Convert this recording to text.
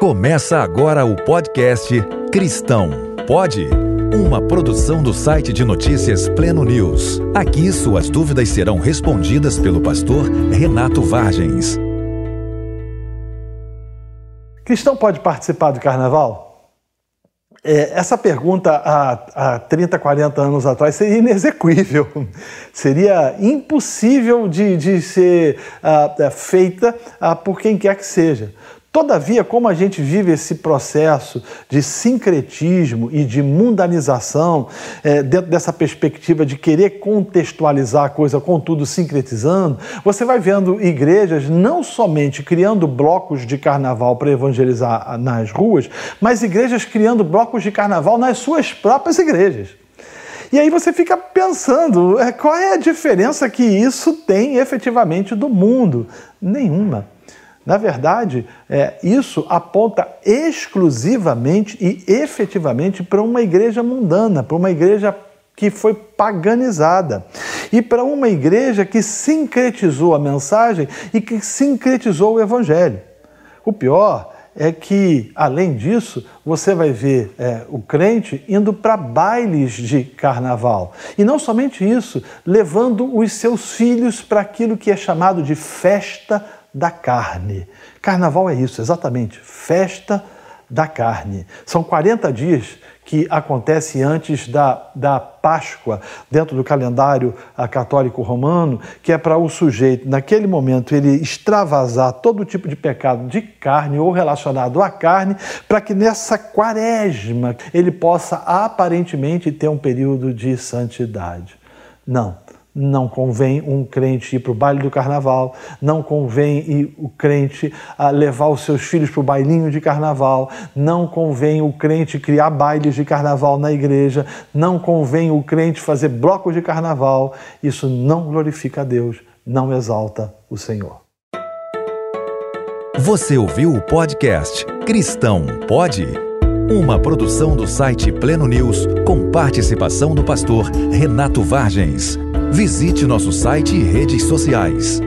Começa agora o podcast Cristão Pode? Uma produção do site de notícias Pleno News. Aqui suas dúvidas serão respondidas pelo pastor Renato Vargens. Cristão pode participar do carnaval? É, essa pergunta há, há 30, 40 anos atrás seria inexequível, seria impossível de, de ser uh, feita uh, por quem quer que seja. Todavia, como a gente vive esse processo de sincretismo e de mundanização, é, dentro dessa perspectiva de querer contextualizar a coisa, contudo sincretizando, você vai vendo igrejas não somente criando blocos de carnaval para evangelizar nas ruas, mas igrejas criando blocos de carnaval nas suas próprias igrejas. E aí você fica pensando, é, qual é a diferença que isso tem efetivamente do mundo? Nenhuma. Na verdade, é, isso aponta exclusivamente e efetivamente para uma igreja mundana, para uma igreja que foi paganizada e para uma igreja que sincretizou a mensagem e que sincretizou o evangelho. O pior é que, além disso, você vai ver é, o crente indo para bailes de carnaval. E não somente isso, levando os seus filhos para aquilo que é chamado de festa da carne. Carnaval é isso, exatamente, festa da carne. São 40 dias que acontece antes da, da Páscoa, dentro do calendário católico romano, que é para o sujeito, naquele momento, ele extravasar todo tipo de pecado de carne ou relacionado à carne, para que nessa quaresma ele possa aparentemente ter um período de santidade. Não. Não convém um crente ir para o baile do carnaval, não convém o crente ah, levar os seus filhos para o bailinho de carnaval, não convém o crente criar bailes de carnaval na igreja, não convém o crente fazer blocos de carnaval. Isso não glorifica a Deus, não exalta o Senhor. Você ouviu o podcast Cristão Pode? Uma produção do site Pleno News com participação do pastor Renato Vargens. Visite nosso site e redes sociais